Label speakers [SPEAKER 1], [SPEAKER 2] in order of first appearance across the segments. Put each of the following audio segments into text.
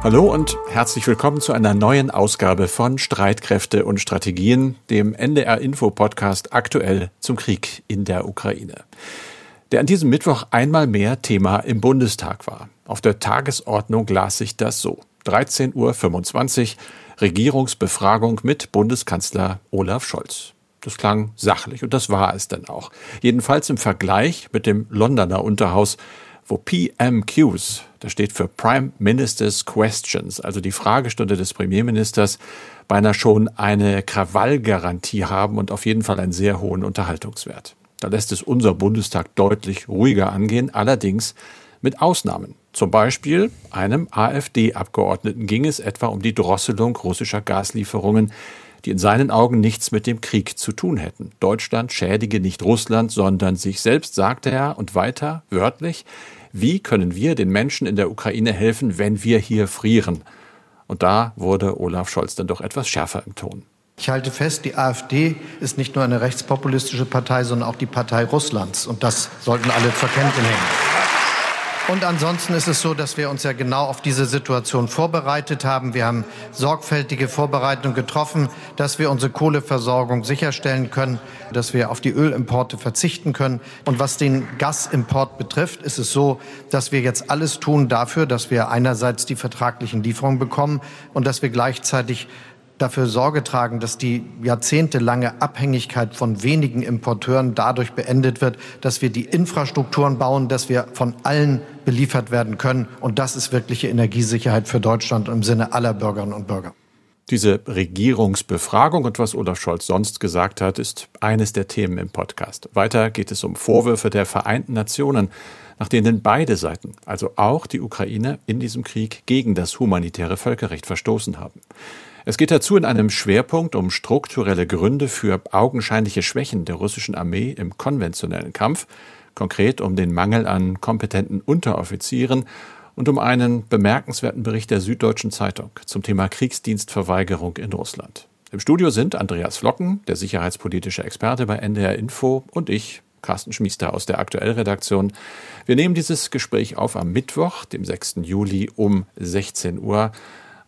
[SPEAKER 1] Hallo und herzlich willkommen zu einer neuen Ausgabe von Streitkräfte und Strategien, dem NDR Info Podcast aktuell zum Krieg in der Ukraine. Der an diesem Mittwoch einmal mehr Thema im Bundestag war. Auf der Tagesordnung las sich das so. 13.25 Uhr Regierungsbefragung mit Bundeskanzler Olaf Scholz. Das klang sachlich und das war es dann auch. Jedenfalls im Vergleich mit dem Londoner Unterhaus wo PMQs, das steht für Prime Minister's Questions, also die Fragestunde des Premierministers, beinahe schon eine Krawallgarantie haben und auf jeden Fall einen sehr hohen Unterhaltungswert. Da lässt es unser Bundestag deutlich ruhiger angehen, allerdings mit Ausnahmen. Zum Beispiel einem AfD-Abgeordneten ging es etwa um die Drosselung russischer Gaslieferungen, die in seinen Augen nichts mit dem Krieg zu tun hätten. Deutschland schädige nicht Russland, sondern sich selbst, sagte er, und weiter wörtlich, wie können wir den Menschen in der Ukraine helfen, wenn wir hier frieren? Und da wurde Olaf Scholz dann doch etwas schärfer im Ton.
[SPEAKER 2] Ich halte fest, die AfD ist nicht nur eine rechtspopulistische Partei, sondern auch die Partei Russlands. Und das sollten alle zur Kenntnis nehmen. Und ansonsten ist es so, dass wir uns ja genau auf diese Situation vorbereitet haben. Wir haben sorgfältige Vorbereitungen getroffen, dass wir unsere Kohleversorgung sicherstellen können, dass wir auf die Ölimporte verzichten können. Und was den Gasimport betrifft, ist es so, dass wir jetzt alles tun dafür, dass wir einerseits die vertraglichen Lieferungen bekommen und dass wir gleichzeitig dafür Sorge tragen, dass die jahrzehntelange Abhängigkeit von wenigen Importeuren dadurch beendet wird, dass wir die Infrastrukturen bauen, dass wir von allen beliefert werden können. Und das ist wirkliche Energiesicherheit für Deutschland im Sinne aller Bürgerinnen und Bürger.
[SPEAKER 1] Diese Regierungsbefragung und was Olaf Scholz sonst gesagt hat, ist eines der Themen im Podcast. Weiter geht es um Vorwürfe der Vereinten Nationen, nach denen beide Seiten, also auch die Ukraine, in diesem Krieg gegen das humanitäre Völkerrecht verstoßen haben. Es geht dazu in einem Schwerpunkt um strukturelle Gründe für augenscheinliche Schwächen der russischen Armee im konventionellen Kampf, konkret um den Mangel an kompetenten Unteroffizieren und um einen bemerkenswerten Bericht der Süddeutschen Zeitung zum Thema Kriegsdienstverweigerung in Russland. Im Studio sind Andreas Flocken, der sicherheitspolitische Experte bei NDR Info, und ich, Carsten Schmiester aus der Aktuellredaktion. Wir nehmen dieses Gespräch auf am Mittwoch, dem 6. Juli um 16 Uhr.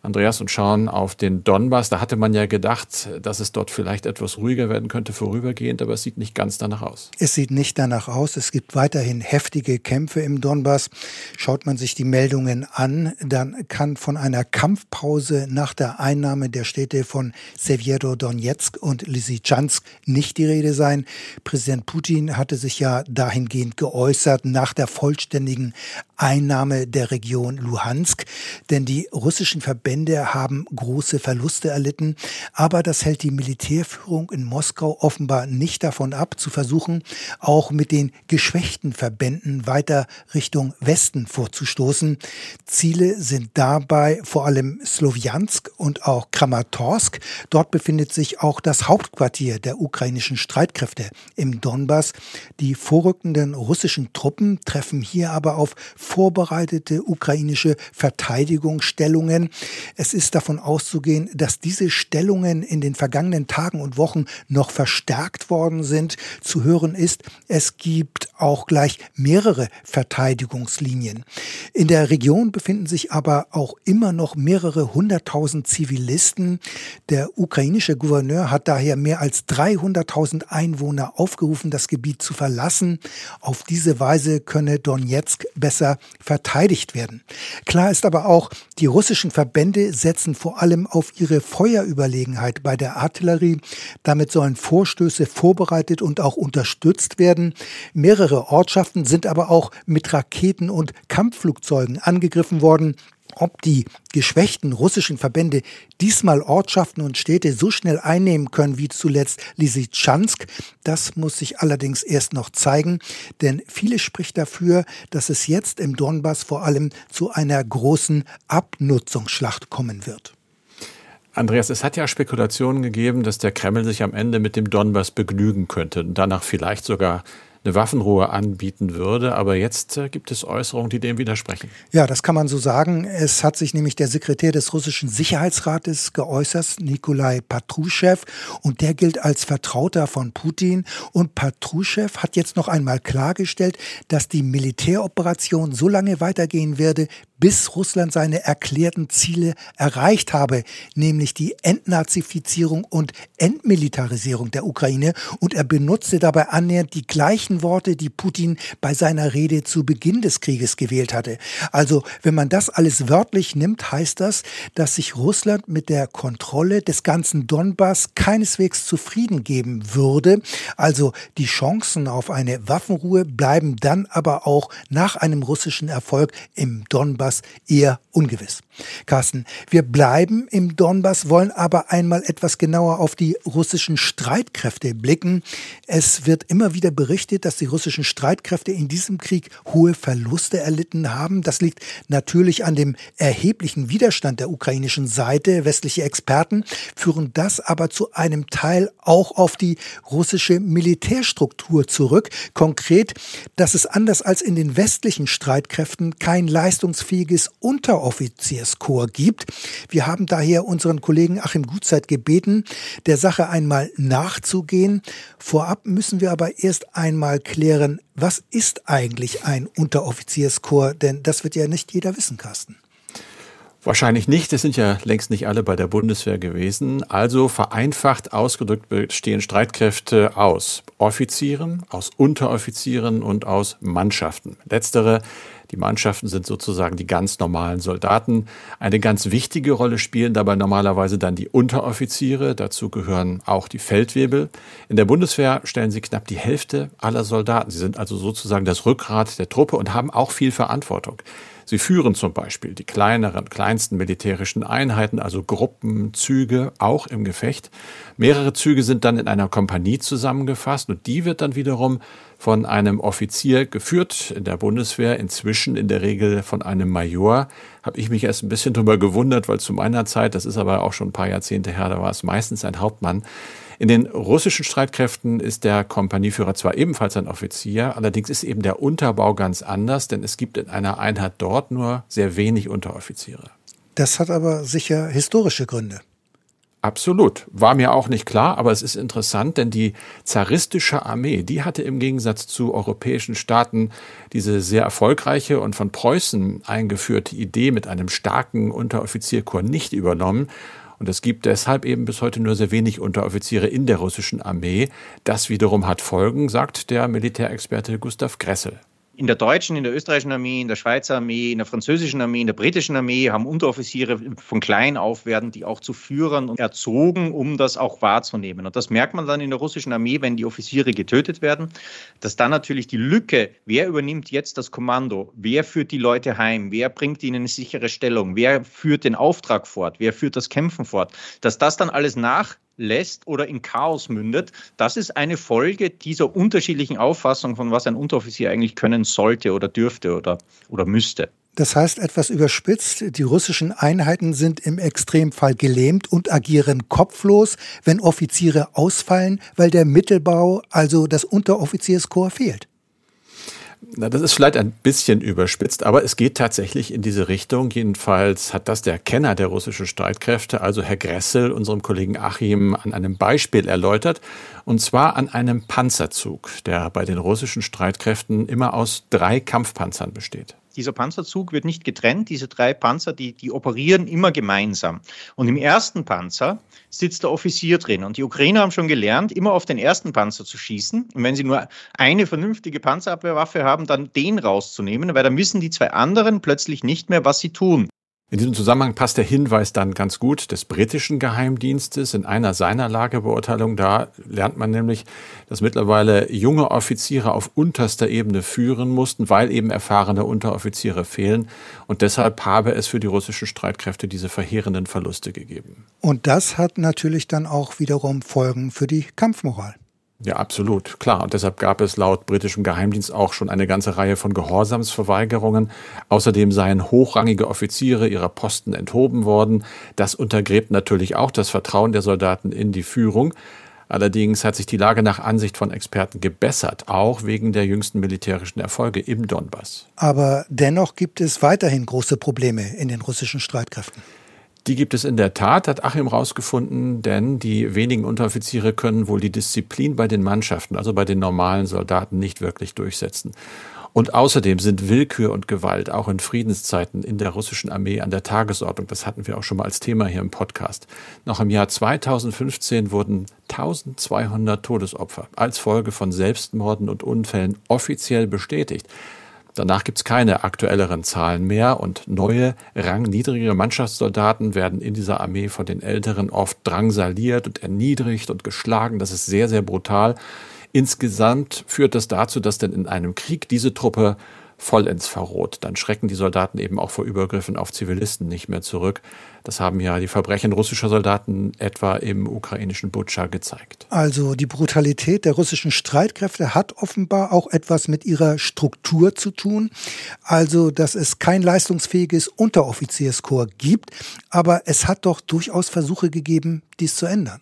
[SPEAKER 1] Andreas, und schauen auf den Donbass. Da hatte man ja gedacht, dass es dort vielleicht etwas ruhiger werden könnte vorübergehend, aber es sieht nicht ganz danach aus.
[SPEAKER 3] Es sieht nicht danach aus. Es gibt weiterhin heftige Kämpfe im Donbass. Schaut man sich die Meldungen an, dann kann von einer Kampfpause nach der Einnahme der Städte von Severo-Donetsk und Lysychansk nicht die Rede sein. Präsident Putin hatte sich ja dahingehend geäußert nach der vollständigen Einnahme der Region Luhansk, denn die russischen Verbände haben große Verluste erlitten, aber das hält die Militärführung in Moskau offenbar nicht davon ab, zu versuchen, auch mit den geschwächten Verbänden weiter Richtung Westen vorzustoßen. Ziele sind dabei vor allem Slowiansk und auch Kramatorsk. Dort befindet sich auch das Hauptquartier der ukrainischen Streitkräfte im Donbass. Die vorrückenden russischen Truppen treffen hier aber auf vorbereitete ukrainische Verteidigungsstellungen. Es ist davon auszugehen, dass diese Stellungen in den vergangenen Tagen und Wochen noch verstärkt worden sind. Zu hören ist, es gibt auch gleich mehrere Verteidigungslinien. In der Region befinden sich aber auch immer noch mehrere hunderttausend Zivilisten. Der ukrainische Gouverneur hat daher mehr als 300.000 Einwohner aufgerufen, das Gebiet zu verlassen. Auf diese Weise könne Donetsk besser verteidigt werden. Klar ist aber auch, die russischen Verbände setzen vor allem auf ihre Feuerüberlegenheit bei der Artillerie. Damit sollen Vorstöße vorbereitet und auch unterstützt werden. Mehrere Ortschaften sind aber auch mit Raketen und Kampfflugzeugen angegriffen worden. Ob die geschwächten russischen Verbände diesmal Ortschaften und Städte so schnell einnehmen können wie zuletzt Lysychansk, das muss sich allerdings erst noch zeigen, denn vieles spricht dafür, dass es jetzt im Donbass vor allem zu einer großen Abnutzungsschlacht kommen wird.
[SPEAKER 1] Andreas, es hat ja Spekulationen gegeben, dass der Kreml sich am Ende mit dem Donbass begnügen könnte und danach vielleicht sogar eine Waffenruhe anbieten würde. Aber jetzt äh, gibt es Äußerungen, die dem widersprechen.
[SPEAKER 3] Ja, das kann man so sagen. Es hat sich nämlich der Sekretär des russischen Sicherheitsrates geäußert, Nikolai Patruschew, und der gilt als Vertrauter von Putin. Und Patruschew hat jetzt noch einmal klargestellt, dass die Militäroperation so lange weitergehen werde, bis Russland seine erklärten Ziele erreicht habe, nämlich die Entnazifizierung und Entmilitarisierung der Ukraine. Und er benutzte dabei annähernd die gleichen Worte, die Putin bei seiner Rede zu Beginn des Krieges gewählt hatte. Also, wenn man das alles wörtlich nimmt, heißt das, dass sich Russland mit der Kontrolle des ganzen Donbass keineswegs zufrieden geben würde. Also die Chancen auf eine Waffenruhe bleiben dann aber auch nach einem russischen Erfolg im Donbass eher ungewiss. Carsten, wir bleiben im Donbass, wollen aber einmal etwas genauer auf die russischen Streitkräfte blicken. Es wird immer wieder berichtet, dass die russischen Streitkräfte in diesem Krieg hohe Verluste erlitten haben. Das liegt natürlich an dem erheblichen Widerstand der ukrainischen Seite. Westliche Experten führen das aber zu einem Teil auch auf die russische Militärstruktur zurück. Konkret, dass es anders als in den westlichen Streitkräften kein leistungsfähiges Unteroffizierskorps gibt. Wir haben daher unseren Kollegen Achim Gutzeit gebeten, der Sache einmal nachzugehen. Vorab müssen wir aber erst einmal klären, was ist eigentlich ein Unteroffizierskorps? Denn das wird ja nicht jeder wissen, Carsten.
[SPEAKER 1] Wahrscheinlich nicht. Es sind ja längst nicht alle bei der Bundeswehr gewesen. Also vereinfacht ausgedrückt bestehen Streitkräfte aus Offizieren, aus Unteroffizieren und aus Mannschaften. Letztere, die Mannschaften sind sozusagen die ganz normalen Soldaten. Eine ganz wichtige Rolle spielen dabei normalerweise dann die Unteroffiziere. Dazu gehören auch die Feldwebel. In der Bundeswehr stellen sie knapp die Hälfte aller Soldaten. Sie sind also sozusagen das Rückgrat der Truppe und haben auch viel Verantwortung. Sie führen zum Beispiel die kleineren, kleinsten militärischen Einheiten, also Gruppen, Züge, auch im Gefecht. Mehrere Züge sind dann in einer Kompanie zusammengefasst und die wird dann wiederum von einem Offizier geführt in der Bundeswehr, inzwischen in der Regel von einem Major. Habe ich mich erst ein bisschen drüber gewundert, weil zu meiner Zeit, das ist aber auch schon ein paar Jahrzehnte her, da war es meistens ein Hauptmann. In den russischen Streitkräften ist der Kompanieführer zwar ebenfalls ein Offizier, allerdings ist eben der Unterbau ganz anders, denn es gibt in einer Einheit dort nur sehr wenig Unteroffiziere.
[SPEAKER 3] Das hat aber sicher historische Gründe.
[SPEAKER 1] Absolut. War mir auch nicht klar, aber es ist interessant, denn die zaristische Armee, die hatte im Gegensatz zu europäischen Staaten diese sehr erfolgreiche und von Preußen eingeführte Idee mit einem starken Unteroffizierkorps nicht übernommen, und es gibt deshalb eben bis heute nur sehr wenig Unteroffiziere in der russischen Armee. Das wiederum hat Folgen, sagt der Militärexperte Gustav Gressel
[SPEAKER 4] in der deutschen, in der österreichischen Armee, in der Schweizer Armee, in der französischen Armee, in der britischen Armee haben Unteroffiziere von klein auf werden die auch zu Führern erzogen, um das auch wahrzunehmen. Und das merkt man dann in der russischen Armee, wenn die Offiziere getötet werden, dass dann natürlich die Lücke, wer übernimmt jetzt das Kommando, wer führt die Leute heim, wer bringt ihnen eine sichere Stellung, wer führt den Auftrag fort, wer führt das Kämpfen fort, dass das dann alles nach lässt oder in Chaos mündet. Das ist eine Folge dieser unterschiedlichen Auffassung von was ein Unteroffizier eigentlich können sollte oder dürfte oder, oder müsste.
[SPEAKER 3] Das heißt etwas überspitzt, die russischen Einheiten sind im Extremfall gelähmt und agieren kopflos, wenn Offiziere ausfallen, weil der Mittelbau, also das Unteroffizierskorps fehlt.
[SPEAKER 1] Na, das ist vielleicht ein bisschen überspitzt, aber es geht tatsächlich in diese Richtung. Jedenfalls hat das der Kenner der russischen Streitkräfte, also Herr Gressel, unserem Kollegen Achim, an einem Beispiel erläutert. Und zwar an einem Panzerzug, der bei den russischen Streitkräften immer aus drei Kampfpanzern besteht
[SPEAKER 4] dieser Panzerzug wird nicht getrennt. Diese drei Panzer, die, die operieren immer gemeinsam. Und im ersten Panzer sitzt der Offizier drin. Und die Ukrainer haben schon gelernt, immer auf den ersten Panzer zu schießen. Und wenn sie nur eine vernünftige Panzerabwehrwaffe haben, dann den rauszunehmen, weil dann wissen die zwei anderen plötzlich nicht mehr, was sie tun.
[SPEAKER 1] In diesem Zusammenhang passt der Hinweis dann ganz gut des britischen Geheimdienstes in einer seiner Lagebeurteilungen. Da lernt man nämlich, dass mittlerweile junge Offiziere auf unterster Ebene führen mussten, weil eben erfahrene Unteroffiziere fehlen. Und deshalb habe es für die russischen Streitkräfte diese verheerenden Verluste gegeben.
[SPEAKER 3] Und das hat natürlich dann auch wiederum Folgen für die Kampfmoral.
[SPEAKER 1] Ja, absolut, klar. Und deshalb gab es laut britischem Geheimdienst auch schon eine ganze Reihe von Gehorsamsverweigerungen. Außerdem seien hochrangige Offiziere ihrer Posten enthoben worden. Das untergräbt natürlich auch das Vertrauen der Soldaten in die Führung. Allerdings hat sich die Lage nach Ansicht von Experten gebessert, auch wegen der jüngsten militärischen Erfolge im Donbass.
[SPEAKER 3] Aber dennoch gibt es weiterhin große Probleme in den russischen Streitkräften.
[SPEAKER 1] Die gibt es in der Tat, hat Achim rausgefunden, denn die wenigen Unteroffiziere können wohl die Disziplin bei den Mannschaften, also bei den normalen Soldaten, nicht wirklich durchsetzen. Und außerdem sind Willkür und Gewalt auch in Friedenszeiten in der russischen Armee an der Tagesordnung. Das hatten wir auch schon mal als Thema hier im Podcast. Noch im Jahr 2015 wurden 1200 Todesopfer als Folge von Selbstmorden und Unfällen offiziell bestätigt. Danach gibt es keine aktuelleren Zahlen mehr und neue, rangniedrigere Mannschaftssoldaten werden in dieser Armee von den Älteren oft drangsaliert und erniedrigt und geschlagen. Das ist sehr, sehr brutal. Insgesamt führt das dazu, dass denn in einem Krieg diese Truppe vollends verroht. Dann schrecken die Soldaten eben auch vor Übergriffen auf Zivilisten nicht mehr zurück. Das haben ja die Verbrechen russischer Soldaten etwa im ukrainischen Butscha gezeigt.
[SPEAKER 3] Also die Brutalität der russischen Streitkräfte hat offenbar auch etwas mit ihrer Struktur zu tun. Also, dass es kein leistungsfähiges Unteroffizierskorps gibt. Aber es hat doch durchaus Versuche gegeben, dies zu ändern.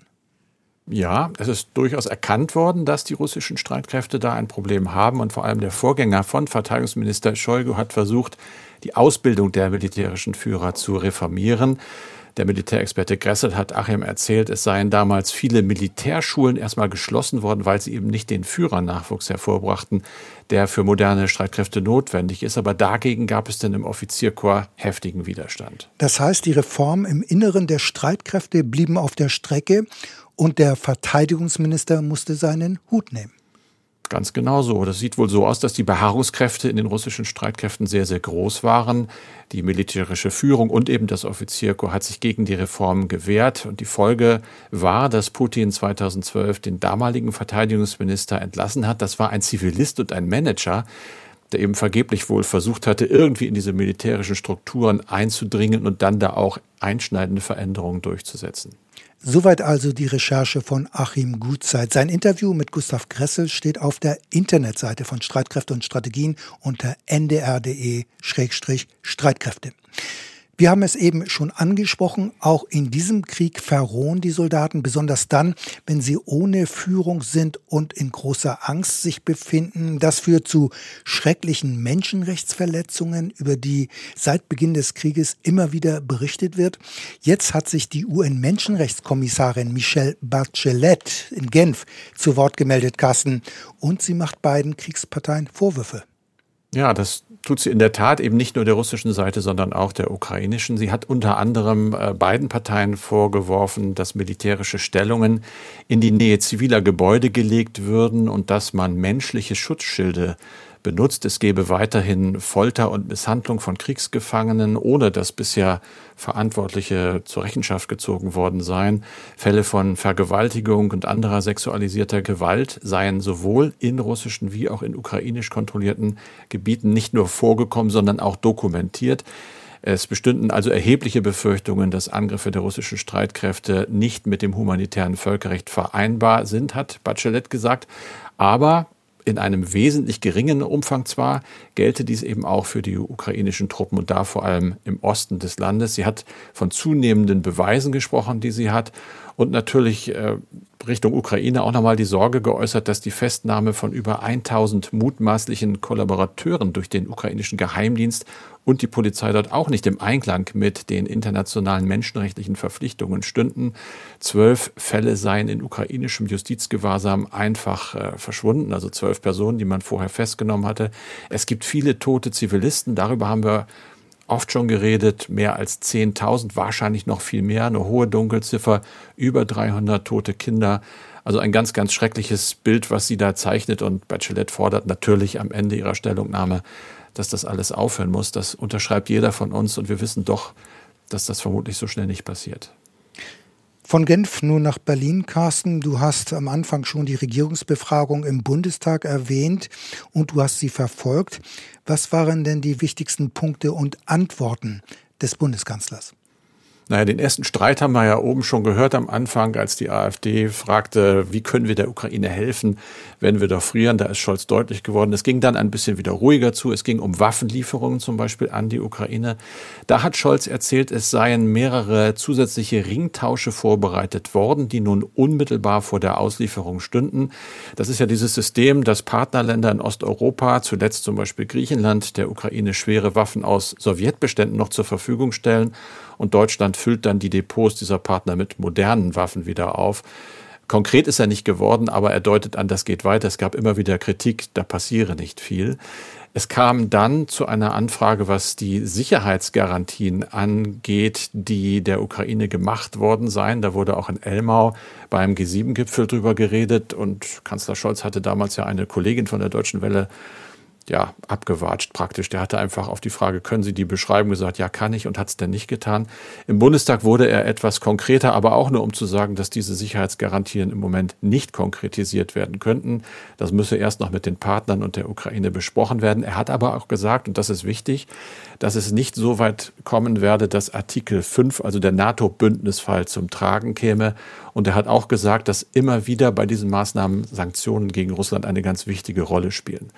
[SPEAKER 1] Ja, es ist durchaus erkannt worden, dass die russischen Streitkräfte da ein Problem haben. Und vor allem der Vorgänger von Verteidigungsminister Shoigu hat versucht, die Ausbildung der militärischen Führer zu reformieren. Der Militärexperte Gressel hat Achim erzählt, es seien damals viele Militärschulen erstmal geschlossen worden, weil sie eben nicht den Führernachwuchs hervorbrachten, der für moderne Streitkräfte notwendig ist. Aber dagegen gab es denn im Offizierkorps heftigen Widerstand.
[SPEAKER 3] Das heißt, die Reformen im Inneren der Streitkräfte blieben auf der Strecke und der Verteidigungsminister musste seinen Hut nehmen.
[SPEAKER 1] Ganz genau so. Das sieht wohl so aus, dass die Beharrungskräfte in den russischen Streitkräften sehr, sehr groß waren. Die militärische Führung und eben das Offizierkorps hat sich gegen die Reformen gewehrt. Und die Folge war, dass Putin 2012 den damaligen Verteidigungsminister entlassen hat. Das war ein Zivilist und ein Manager, der eben vergeblich wohl versucht hatte, irgendwie in diese militärischen Strukturen einzudringen und dann da auch einschneidende Veränderungen durchzusetzen.
[SPEAKER 3] Soweit also die Recherche von Achim Gutzeit. Sein Interview mit Gustav Gressel steht auf der Internetseite von Streitkräfte und Strategien unter ndr.de-streitkräfte. Wir haben es eben schon angesprochen, auch in diesem Krieg verrohen die Soldaten, besonders dann, wenn sie ohne Führung sind und in großer Angst sich befinden. Das führt zu schrecklichen Menschenrechtsverletzungen, über die seit Beginn des Krieges immer wieder berichtet wird. Jetzt hat sich die UN-Menschenrechtskommissarin Michelle Bachelet in Genf zu Wort gemeldet, Carsten, und sie macht beiden Kriegsparteien Vorwürfe.
[SPEAKER 1] Ja, das tut sie in der Tat eben nicht nur der russischen Seite, sondern auch der ukrainischen. Sie hat unter anderem äh, beiden Parteien vorgeworfen, dass militärische Stellungen in die Nähe ziviler Gebäude gelegt würden und dass man menschliche Schutzschilde benutzt. Es gebe weiterhin Folter und Misshandlung von Kriegsgefangenen, ohne dass bisher Verantwortliche zur Rechenschaft gezogen worden seien. Fälle von Vergewaltigung und anderer sexualisierter Gewalt seien sowohl in russischen wie auch in ukrainisch kontrollierten Gebieten nicht nur vorgekommen, sondern auch dokumentiert. Es bestünden also erhebliche Befürchtungen, dass Angriffe der russischen Streitkräfte nicht mit dem humanitären Völkerrecht vereinbar sind, hat Bachelet gesagt. Aber in einem wesentlich geringen Umfang zwar, gelte dies eben auch für die ukrainischen Truppen und da vor allem im Osten des Landes. Sie hat von zunehmenden Beweisen gesprochen, die sie hat und natürlich äh, Richtung Ukraine auch nochmal die Sorge geäußert, dass die Festnahme von über 1000 mutmaßlichen Kollaborateuren durch den ukrainischen Geheimdienst und die Polizei dort auch nicht im Einklang mit den internationalen menschenrechtlichen Verpflichtungen stünden. Zwölf Fälle seien in ukrainischem Justizgewahrsam einfach äh, verschwunden, also zwölf Personen, die man vorher festgenommen hatte. Es gibt viele tote Zivilisten, darüber haben wir oft schon geredet, mehr als 10.000, wahrscheinlich noch viel mehr, eine hohe Dunkelziffer, über 300 tote Kinder. Also ein ganz, ganz schreckliches Bild, was sie da zeichnet. Und Bachelet fordert natürlich am Ende ihrer Stellungnahme, dass das alles aufhören muss. Das unterschreibt jeder von uns und wir wissen doch, dass das vermutlich so schnell nicht passiert.
[SPEAKER 3] Von Genf nun nach Berlin, Carsten. Du hast am Anfang schon die Regierungsbefragung im Bundestag erwähnt und du hast sie verfolgt. Was waren denn die wichtigsten Punkte und Antworten des Bundeskanzlers?
[SPEAKER 1] Naja, den ersten Streit haben wir ja oben schon gehört am Anfang, als die AfD fragte, wie können wir der Ukraine helfen, wenn wir doch frieren. Da ist Scholz deutlich geworden. Es ging dann ein bisschen wieder ruhiger zu. Es ging um Waffenlieferungen zum Beispiel an die Ukraine. Da hat Scholz erzählt, es seien mehrere zusätzliche Ringtausche vorbereitet worden, die nun unmittelbar vor der Auslieferung stünden. Das ist ja dieses System, dass Partnerländer in Osteuropa, zuletzt zum Beispiel Griechenland, der Ukraine schwere Waffen aus Sowjetbeständen noch zur Verfügung stellen und Deutschland füllt dann die Depots dieser Partner mit modernen Waffen wieder auf. Konkret ist er nicht geworden, aber er deutet an, das geht weiter. Es gab immer wieder Kritik, da passiere nicht viel. Es kam dann zu einer Anfrage, was die Sicherheitsgarantien angeht, die der Ukraine gemacht worden seien. Da wurde auch in Elmau beim G7-Gipfel drüber geredet und Kanzler Scholz hatte damals ja eine Kollegin von der Deutschen Welle ja, abgewatscht praktisch. Der hatte einfach auf die Frage, können Sie die beschreiben, gesagt, ja, kann ich und hat es denn nicht getan. Im Bundestag wurde er etwas konkreter, aber auch nur um zu sagen, dass diese Sicherheitsgarantien im Moment nicht konkretisiert werden könnten. Das müsse erst noch mit den Partnern und der Ukraine besprochen werden. Er hat aber auch gesagt, und das ist wichtig, dass es nicht so weit kommen werde, dass Artikel 5, also der NATO-Bündnisfall zum Tragen käme. Und er hat auch gesagt, dass immer wieder bei diesen Maßnahmen Sanktionen gegen Russland eine ganz wichtige Rolle spielen.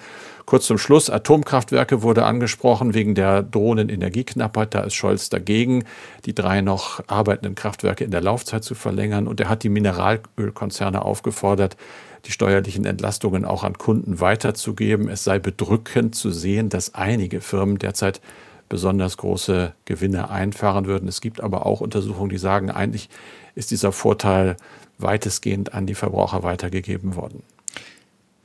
[SPEAKER 1] Kurz zum Schluss, Atomkraftwerke wurde angesprochen wegen der drohenden Energieknappheit. Da ist Scholz dagegen, die drei noch arbeitenden Kraftwerke in der Laufzeit zu verlängern. Und er hat die Mineralölkonzerne aufgefordert, die steuerlichen Entlastungen auch an Kunden weiterzugeben. Es sei bedrückend zu sehen, dass einige Firmen derzeit besonders große Gewinne einfahren würden. Es gibt aber auch Untersuchungen, die sagen, eigentlich ist dieser Vorteil weitestgehend an die Verbraucher weitergegeben worden.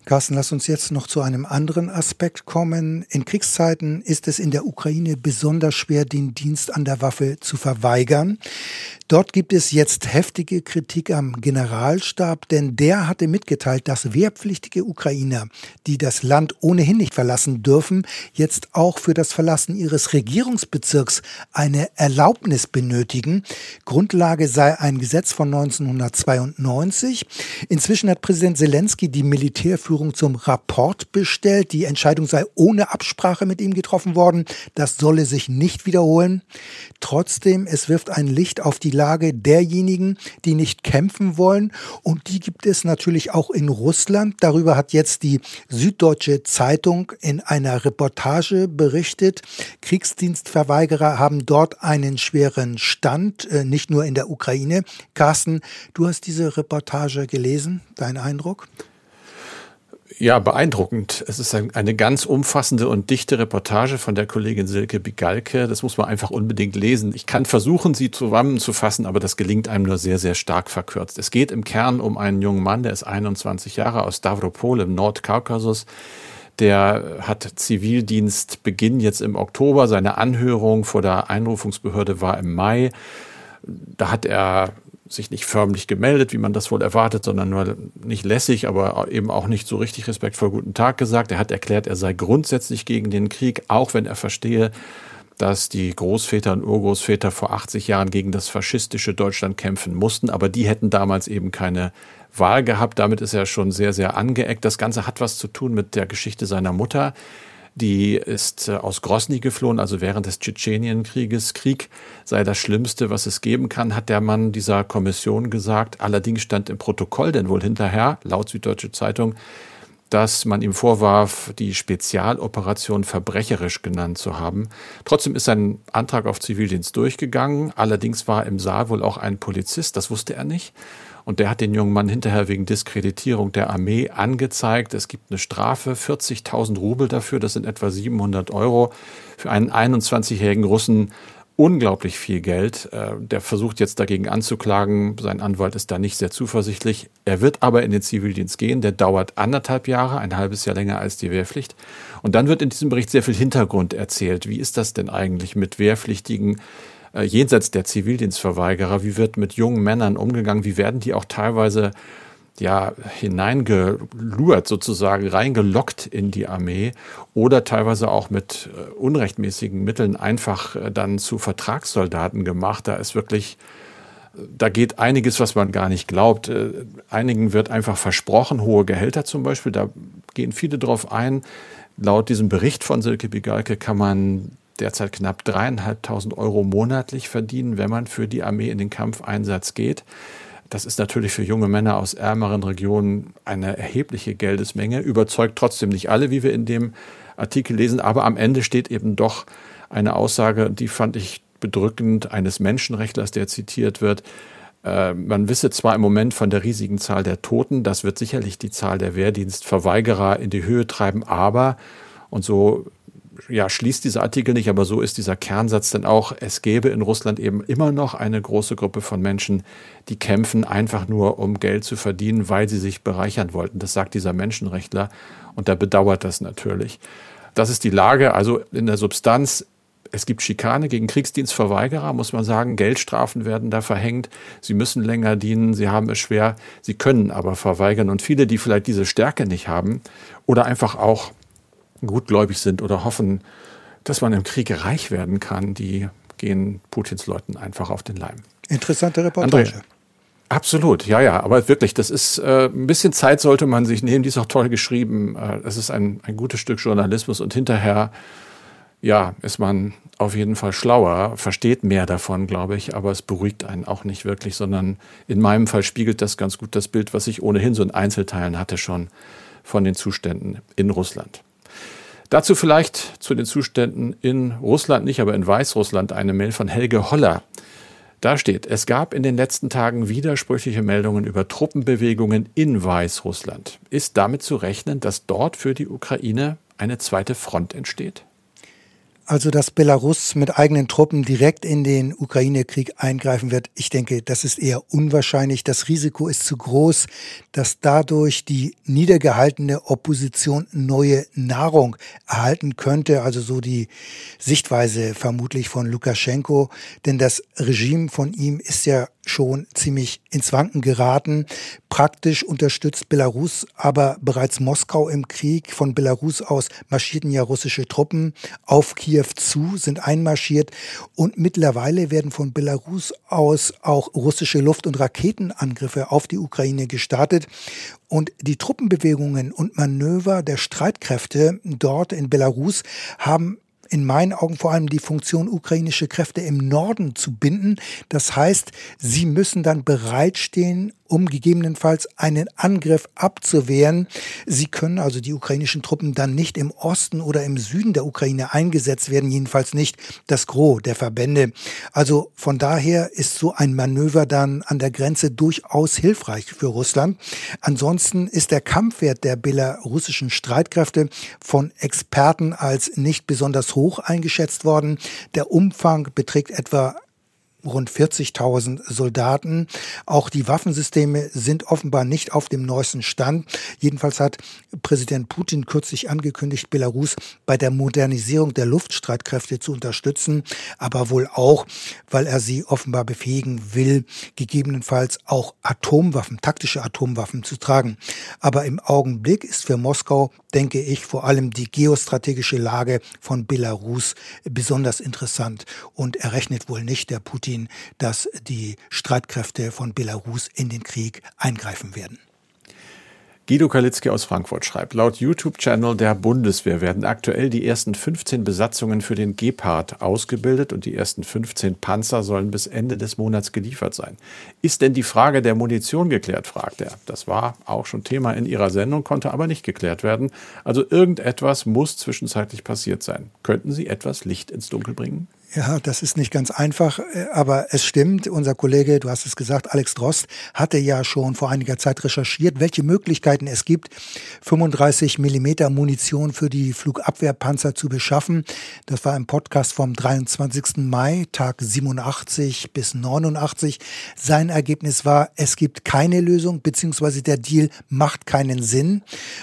[SPEAKER 3] Carsten, lass uns jetzt noch zu einem anderen Aspekt kommen. In Kriegszeiten ist es in der Ukraine besonders schwer, den Dienst an der Waffe zu verweigern. Dort gibt es jetzt heftige Kritik am Generalstab, denn der hatte mitgeteilt, dass wehrpflichtige Ukrainer, die das Land ohnehin nicht verlassen dürfen, jetzt auch für das Verlassen ihres Regierungsbezirks eine Erlaubnis benötigen. Grundlage sei ein Gesetz von 1992. Inzwischen hat Präsident Zelensky die Militärführung zum Rapport bestellt. Die Entscheidung sei ohne Absprache mit ihm getroffen worden. Das solle sich nicht wiederholen. Trotzdem, es wirft ein Licht auf die Lage derjenigen, die nicht kämpfen wollen. Und die gibt es natürlich auch in Russland. Darüber hat jetzt die Süddeutsche Zeitung in einer Reportage berichtet. Kriegsdienstverweigerer haben dort einen schweren Stand, äh, nicht nur in der Ukraine. Carsten, du hast diese Reportage gelesen. Dein Eindruck?
[SPEAKER 1] Ja, beeindruckend. Es ist eine ganz umfassende und dichte Reportage von der Kollegin Silke Bigalke. Das muss man einfach unbedingt lesen. Ich kann versuchen, sie zusammenzufassen, aber das gelingt einem nur sehr, sehr stark verkürzt. Es geht im Kern um einen jungen Mann, der ist 21 Jahre aus Stavropol im Nordkaukasus. Der hat Zivildienstbeginn jetzt im Oktober. Seine Anhörung vor der Einrufungsbehörde war im Mai. Da hat er sich nicht förmlich gemeldet, wie man das wohl erwartet, sondern nur nicht lässig, aber eben auch nicht so richtig respektvoll guten Tag gesagt. Er hat erklärt, er sei grundsätzlich gegen den Krieg, auch wenn er verstehe, dass die Großväter und Urgroßväter vor 80 Jahren gegen das faschistische Deutschland kämpfen mussten, aber die hätten damals eben keine Wahl gehabt. Damit ist er schon sehr, sehr angeeckt. Das Ganze hat was zu tun mit der Geschichte seiner Mutter, die ist äh, aus Grosny geflohen, also während des Tschetschenienkrieges. Krieg sei das Schlimmste, was es geben kann, hat der Mann dieser Kommission gesagt. Allerdings stand im Protokoll denn wohl hinterher, laut Süddeutsche Zeitung, dass man ihm vorwarf, die Spezialoperation verbrecherisch genannt zu haben. Trotzdem ist sein Antrag auf Zivildienst durchgegangen. Allerdings war im Saal wohl auch ein Polizist, das wusste er nicht. Und der hat den jungen Mann hinterher wegen Diskreditierung der Armee angezeigt. Es gibt eine Strafe, 40.000 Rubel dafür, das sind etwa 700 Euro. Für einen 21-jährigen Russen unglaublich viel Geld. Äh, der versucht jetzt dagegen anzuklagen. Sein Anwalt ist da nicht sehr zuversichtlich. Er wird aber in den Zivildienst gehen. Der dauert anderthalb Jahre, ein halbes Jahr länger als die Wehrpflicht. Und dann wird in diesem Bericht sehr viel Hintergrund erzählt. Wie ist das denn eigentlich mit Wehrpflichtigen? Äh, jenseits der Zivildienstverweigerer, wie wird mit jungen Männern umgegangen, wie werden die auch teilweise ja, hineingelurt, sozusagen reingelockt in die Armee oder teilweise auch mit äh, unrechtmäßigen Mitteln einfach äh, dann zu Vertragssoldaten gemacht. Da ist wirklich, da geht einiges, was man gar nicht glaubt. Äh, einigen wird einfach versprochen, hohe Gehälter zum Beispiel, da gehen viele drauf ein. Laut diesem Bericht von Silke Bigalke kann man derzeit knapp dreieinhalbtausend Euro monatlich verdienen, wenn man für die Armee in den Kampfeinsatz geht. Das ist natürlich für junge Männer aus ärmeren Regionen eine erhebliche Geldesmenge, überzeugt trotzdem nicht alle, wie wir in dem Artikel lesen, aber am Ende steht eben doch eine Aussage, die fand ich bedrückend, eines Menschenrechtlers, der zitiert wird. Äh, man wisse zwar im Moment von der riesigen Zahl der Toten, das wird sicherlich die Zahl der Wehrdienstverweigerer in die Höhe treiben, aber, und so ja, schließt dieser Artikel nicht, aber so ist dieser Kernsatz denn auch, es gäbe in Russland eben immer noch eine große Gruppe von Menschen, die kämpfen einfach nur, um Geld zu verdienen, weil sie sich bereichern wollten. Das sagt dieser Menschenrechtler und der bedauert das natürlich. Das ist die Lage. Also in der Substanz es gibt Schikane gegen Kriegsdienstverweigerer, muss man sagen. Geldstrafen werden da verhängt. Sie müssen länger dienen. Sie haben es schwer. Sie können aber verweigern. Und viele, die vielleicht diese Stärke nicht haben oder einfach auch gutgläubig sind oder hoffen, dass man im Krieg reich werden kann, die gehen Putins Leuten einfach auf den Leim.
[SPEAKER 3] Interessante Reportage. André,
[SPEAKER 1] absolut, ja, ja, aber wirklich, das ist äh, ein bisschen Zeit sollte man sich nehmen, die ist auch toll geschrieben. Äh, es ist ein, ein gutes Stück Journalismus und hinterher, ja, ist man auf jeden Fall schlauer, versteht mehr davon, glaube ich, aber es beruhigt einen auch nicht wirklich, sondern in meinem Fall spiegelt das ganz gut das Bild, was ich ohnehin so in Einzelteilen hatte schon von den Zuständen in Russland. Dazu vielleicht zu den Zuständen in Russland nicht, aber in Weißrussland eine Mail von Helge Holler. Da steht, es gab in den letzten Tagen widersprüchliche Meldungen über Truppenbewegungen in Weißrussland. Ist damit zu rechnen, dass dort für die Ukraine eine zweite Front entsteht?
[SPEAKER 3] Also, dass Belarus mit eigenen Truppen direkt in den Ukraine-Krieg eingreifen wird, ich denke, das ist eher unwahrscheinlich. Das Risiko ist zu groß, dass dadurch die niedergehaltene Opposition neue Nahrung erhalten könnte. Also so die Sichtweise vermutlich von Lukaschenko. Denn das Regime von ihm ist ja schon ziemlich ins Wanken geraten. Praktisch unterstützt Belarus aber bereits Moskau im Krieg. Von Belarus aus marschierten ja russische Truppen auf Kiew zu, sind einmarschiert und mittlerweile werden von Belarus aus auch russische Luft- und Raketenangriffe auf die Ukraine gestartet. Und die Truppenbewegungen und Manöver der Streitkräfte dort in Belarus haben in meinen Augen vor allem die Funktion, ukrainische Kräfte im Norden zu binden. Das heißt, sie müssen dann bereitstehen, um gegebenenfalls einen Angriff abzuwehren. Sie können also die ukrainischen Truppen dann nicht im Osten oder im Süden der Ukraine eingesetzt werden, jedenfalls nicht das Gros der Verbände. Also von daher ist so ein Manöver dann an der Grenze durchaus hilfreich für Russland. Ansonsten ist der Kampfwert der belarussischen Streitkräfte von Experten als nicht besonders hoch eingeschätzt worden. Der Umfang beträgt etwa rund 40.000 Soldaten. Auch die Waffensysteme sind offenbar nicht auf dem neuesten Stand. Jedenfalls hat Präsident Putin kürzlich angekündigt, Belarus bei der Modernisierung der Luftstreitkräfte zu unterstützen, aber wohl auch, weil er sie offenbar befähigen will, gegebenenfalls auch Atomwaffen, taktische Atomwaffen zu tragen. Aber im Augenblick ist für Moskau, denke ich, vor allem die geostrategische Lage von Belarus besonders interessant und er rechnet wohl nicht, der Putin, Putin, dass die Streitkräfte von Belarus in den Krieg eingreifen werden.
[SPEAKER 1] Guido Kalitzki aus Frankfurt schreibt, laut YouTube-Channel der Bundeswehr werden aktuell die ersten 15 Besatzungen für den Gepard ausgebildet und die ersten 15 Panzer sollen bis Ende des Monats geliefert sein. Ist denn die Frage der Munition geklärt, fragt er. Das war auch schon Thema in Ihrer Sendung, konnte aber nicht geklärt werden. Also irgendetwas muss zwischenzeitlich passiert sein. Könnten Sie etwas Licht ins Dunkel bringen?
[SPEAKER 3] Ja, das ist nicht ganz einfach, äh, aber es stimmt. Unser Kollege, du hast es gesagt, Alex Drost, hatte ja schon vor einiger Zeit recherchiert, welche Möglichkeiten es gibt, 35 Millimeter Munition für die Flugabwehrpanzer zu beschaffen. Das war im Podcast vom 23. Mai, Tag 87 bis 89. Sein Ergebnis war, es gibt keine Lösung, beziehungsweise der Deal macht keinen Sinn.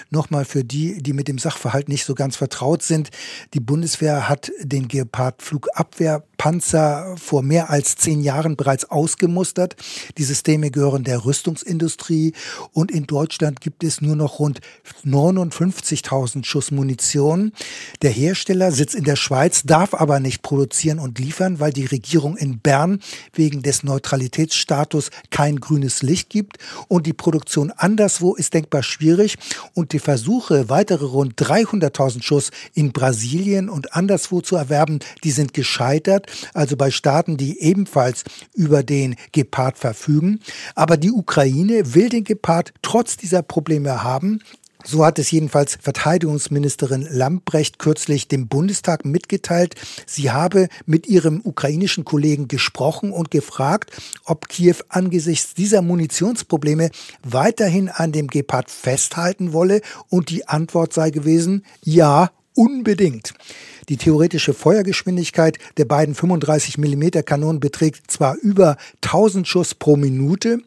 [SPEAKER 3] Nochmal für die, die mit dem Sachverhalt nicht so ganz vertraut sind. Die Bundeswehr hat den Gepard Flugabwehr Abwehr Abwehrpanzer vor mehr als zehn Jahren bereits ausgemustert. Die Systeme gehören der Rüstungsindustrie und in Deutschland gibt es nur noch rund 59.000 Schuss Munition. Der Hersteller sitzt in der Schweiz, darf aber nicht produzieren und liefern, weil die Regierung in Bern wegen des Neutralitätsstatus kein grünes Licht gibt und die Produktion anderswo ist denkbar schwierig und die Versuche, weitere rund 300.000 Schuss in Brasilien und anderswo zu erwerben, die sind gescheitert, also bei Staaten, die ebenfalls über den Gepard verfügen. Aber die Ukraine will den Gepard trotz dieser Probleme haben. So hat es jedenfalls Verteidigungsministerin Lambrecht kürzlich dem Bundestag mitgeteilt. Sie habe mit ihrem ukrainischen Kollegen gesprochen und gefragt, ob Kiew angesichts dieser Munitionsprobleme weiterhin an dem Gepard festhalten wolle. Und die Antwort sei gewesen, ja, unbedingt. Die theoretische Feuergeschwindigkeit der beiden 35 mm Kanonen beträgt zwar über 1000 Schuss pro Minute,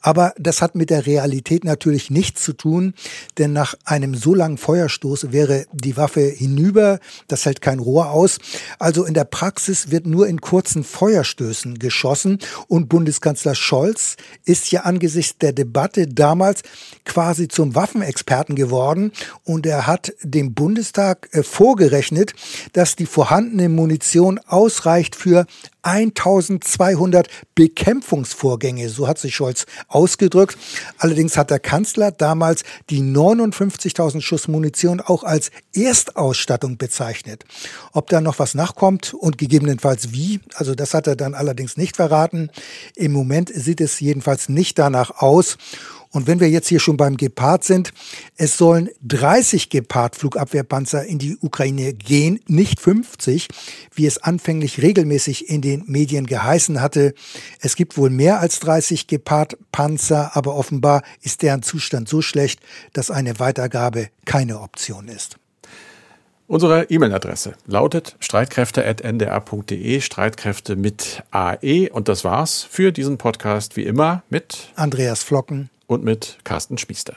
[SPEAKER 3] aber das hat mit der Realität natürlich nichts zu tun, denn nach einem so langen Feuerstoß wäre die Waffe hinüber, das hält kein Rohr aus. Also in der Praxis wird nur in kurzen Feuerstößen geschossen und Bundeskanzler Scholz ist ja angesichts der Debatte damals quasi zum Waffenexperten geworden und er hat dem Bundestag vorgerechnet, dass die vorhandene Munition ausreicht für 1200 Bekämpfungsvorgänge, so hat sich Scholz ausgedrückt. Allerdings hat der Kanzler damals die 59.000 Schuss Munition auch als Erstausstattung bezeichnet. Ob da noch was nachkommt und gegebenenfalls wie, also das hat er dann allerdings nicht verraten. Im Moment sieht es jedenfalls nicht danach aus. Und wenn wir jetzt hier schon beim Gepard sind, es sollen 30 Gepard-Flugabwehrpanzer in die Ukraine gehen, nicht 50, wie es anfänglich regelmäßig in den Medien geheißen hatte. Es gibt wohl mehr als 30 Gepard-Panzer, aber offenbar ist deren Zustand so schlecht, dass eine Weitergabe keine Option ist.
[SPEAKER 1] Unsere E-Mail-Adresse lautet streitkräfte.ndr.de, Streitkräfte mit AE. Und das war's für diesen Podcast wie immer mit
[SPEAKER 3] Andreas Flocken
[SPEAKER 1] und mit Carsten Schmiester.